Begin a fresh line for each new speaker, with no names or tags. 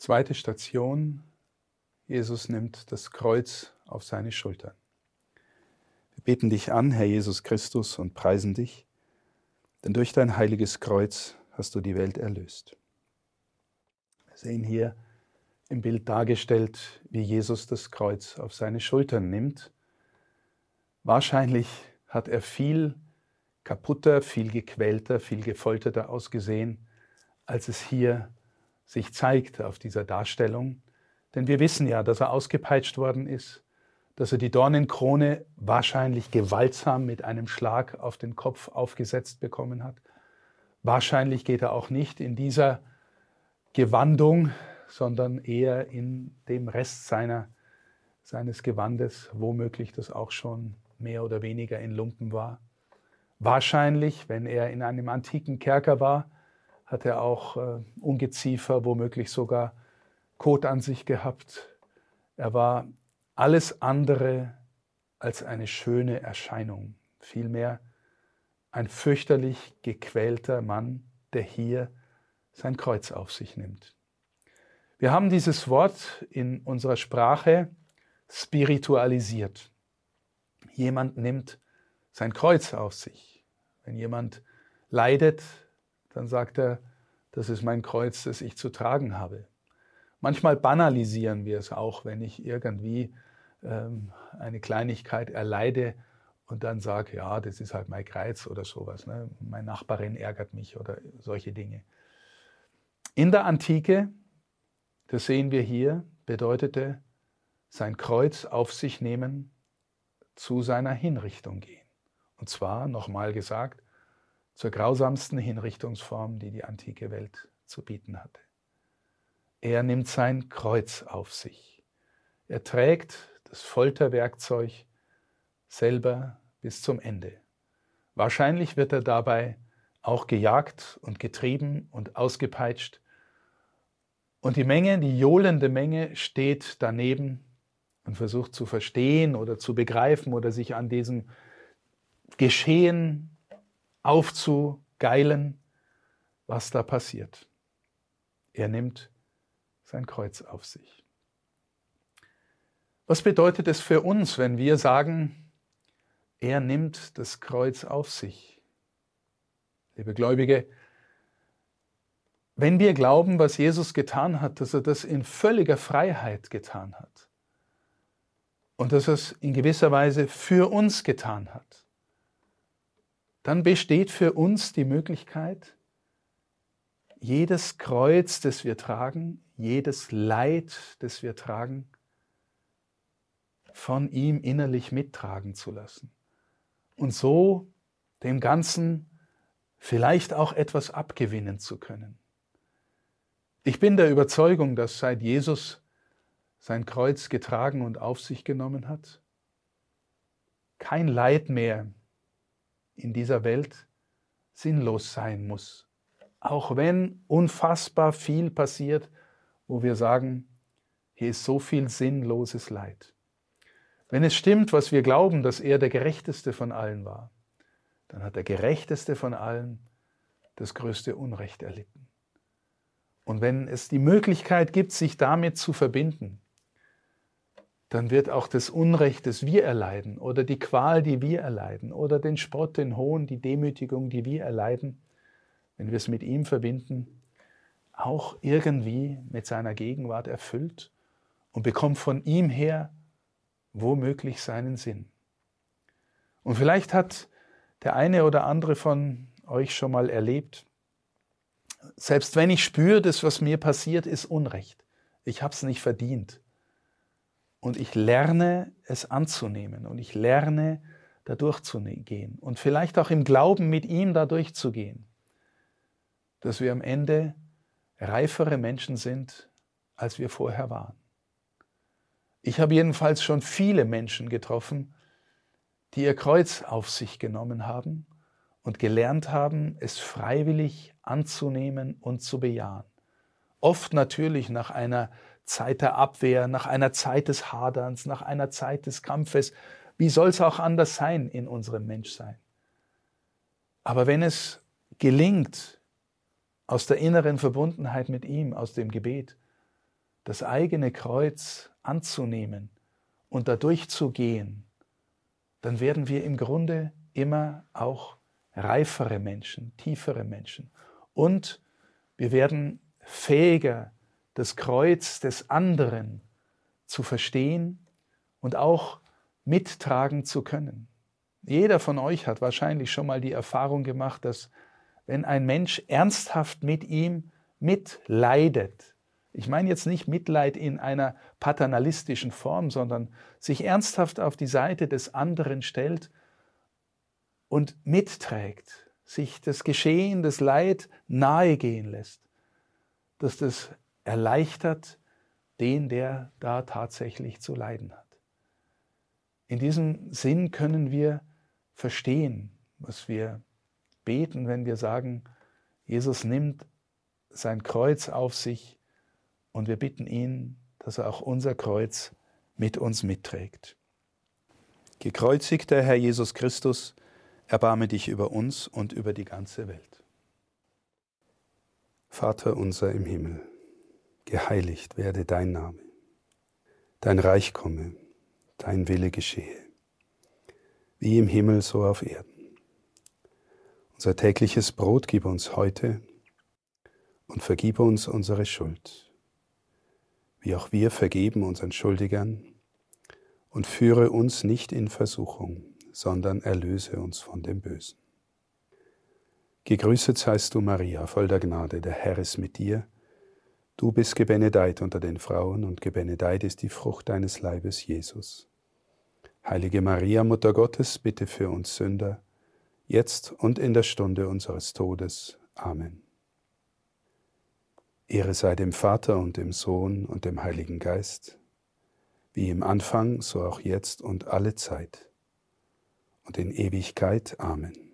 Zweite Station. Jesus nimmt das Kreuz auf seine Schultern. Wir beten dich an, Herr Jesus Christus, und preisen dich, denn durch dein heiliges Kreuz hast du die Welt erlöst. Wir sehen hier im Bild dargestellt, wie Jesus das Kreuz auf seine Schultern nimmt. Wahrscheinlich hat er viel kaputter, viel gequälter, viel gefolterter ausgesehen, als es hier sich zeigt auf dieser Darstellung. Denn wir wissen ja, dass er ausgepeitscht worden ist, dass er die Dornenkrone wahrscheinlich gewaltsam mit einem Schlag auf den Kopf aufgesetzt bekommen hat. Wahrscheinlich geht er auch nicht in dieser Gewandung, sondern eher in dem Rest seiner, seines Gewandes, womöglich das auch schon mehr oder weniger in Lumpen war. Wahrscheinlich, wenn er in einem antiken Kerker war, hat er auch äh, Ungeziefer, womöglich sogar Kot an sich gehabt. Er war alles andere als eine schöne Erscheinung, vielmehr ein fürchterlich gequälter Mann, der hier sein Kreuz auf sich nimmt. Wir haben dieses Wort in unserer Sprache spiritualisiert. Jemand nimmt sein Kreuz auf sich. Wenn jemand leidet, dann sagt er, das ist mein Kreuz, das ich zu tragen habe. Manchmal banalisieren wir es auch, wenn ich irgendwie ähm, eine Kleinigkeit erleide und dann sage, ja, das ist halt mein Kreuz oder sowas. Ne? Meine Nachbarin ärgert mich oder solche Dinge. In der Antike, das sehen wir hier, bedeutete sein Kreuz auf sich nehmen, zu seiner Hinrichtung gehen. Und zwar, nochmal gesagt, zur grausamsten Hinrichtungsform, die die antike Welt zu bieten hatte. Er nimmt sein Kreuz auf sich. Er trägt das Folterwerkzeug selber bis zum Ende. Wahrscheinlich wird er dabei auch gejagt und getrieben und ausgepeitscht. Und die Menge, die johlende Menge steht daneben und versucht zu verstehen oder zu begreifen oder sich an diesem Geschehen aufzugeilen, was da passiert. Er nimmt sein Kreuz auf sich. Was bedeutet es für uns, wenn wir sagen, er nimmt das Kreuz auf sich? Liebe Gläubige, wenn wir glauben, was Jesus getan hat, dass er das in völliger Freiheit getan hat und dass er es in gewisser Weise für uns getan hat, dann besteht für uns die Möglichkeit, jedes Kreuz, das wir tragen, jedes Leid, das wir tragen, von ihm innerlich mittragen zu lassen. Und so dem Ganzen vielleicht auch etwas abgewinnen zu können. Ich bin der Überzeugung, dass seit Jesus sein Kreuz getragen und auf sich genommen hat, kein Leid mehr in dieser Welt sinnlos sein muss. Auch wenn unfassbar viel passiert, wo wir sagen, hier ist so viel sinnloses Leid. Wenn es stimmt, was wir glauben, dass er der gerechteste von allen war, dann hat der gerechteste von allen das größte Unrecht erlitten. Und wenn es die Möglichkeit gibt, sich damit zu verbinden, dann wird auch das Unrecht, das wir erleiden, oder die Qual, die wir erleiden, oder den Spott, den Hohn, die Demütigung, die wir erleiden, wenn wir es mit ihm verbinden, auch irgendwie mit seiner Gegenwart erfüllt und bekommt von ihm her womöglich seinen Sinn. Und vielleicht hat der eine oder andere von euch schon mal erlebt, selbst wenn ich spüre, das, was mir passiert, ist Unrecht. Ich habe es nicht verdient. Und ich lerne es anzunehmen und ich lerne da durchzugehen und vielleicht auch im Glauben mit ihm da durchzugehen, dass wir am Ende reifere Menschen sind, als wir vorher waren. Ich habe jedenfalls schon viele Menschen getroffen, die ihr Kreuz auf sich genommen haben und gelernt haben, es freiwillig anzunehmen und zu bejahen. Oft natürlich nach einer Zeit der Abwehr, nach einer Zeit des Haderns, nach einer Zeit des Kampfes. Wie soll es auch anders sein in unserem Menschsein? Aber wenn es gelingt, aus der inneren Verbundenheit mit ihm, aus dem Gebet, das eigene Kreuz anzunehmen und dadurch zu gehen, dann werden wir im Grunde immer auch reifere Menschen, tiefere Menschen. Und wir werden fähiger, das Kreuz des anderen zu verstehen und auch mittragen zu können. Jeder von euch hat wahrscheinlich schon mal die Erfahrung gemacht, dass wenn ein Mensch ernsthaft mit ihm mitleidet, ich meine jetzt nicht Mitleid in einer paternalistischen Form, sondern sich ernsthaft auf die Seite des anderen stellt und mitträgt, sich das Geschehen, das Leid nahegehen lässt, dass das erleichtert den, der da tatsächlich zu leiden hat. In diesem Sinn können wir verstehen, was wir beten, wenn wir sagen, Jesus nimmt sein Kreuz auf sich und wir bitten ihn, dass er auch unser Kreuz mit uns mitträgt. Gekreuzigter Herr Jesus Christus, erbarme dich über uns und über die ganze Welt. Vater unser im Himmel, geheiligt werde dein Name, dein Reich komme, dein Wille geschehe, wie im Himmel so auf Erden. Unser tägliches Brot gib uns heute und vergib uns unsere Schuld, wie auch wir vergeben unseren Schuldigern, und führe uns nicht in Versuchung, sondern erlöse uns von dem Bösen. Gegrüßet seist du, Maria, voll der Gnade, der Herr ist mit dir. Du bist gebenedeit unter den Frauen, und gebenedeit ist die Frucht deines Leibes, Jesus. Heilige Maria, Mutter Gottes, bitte für uns Sünder, jetzt und in der Stunde unseres Todes. Amen. Ehre sei dem Vater und dem Sohn und dem Heiligen Geist, wie im Anfang, so auch jetzt und alle Zeit und in Ewigkeit. Amen.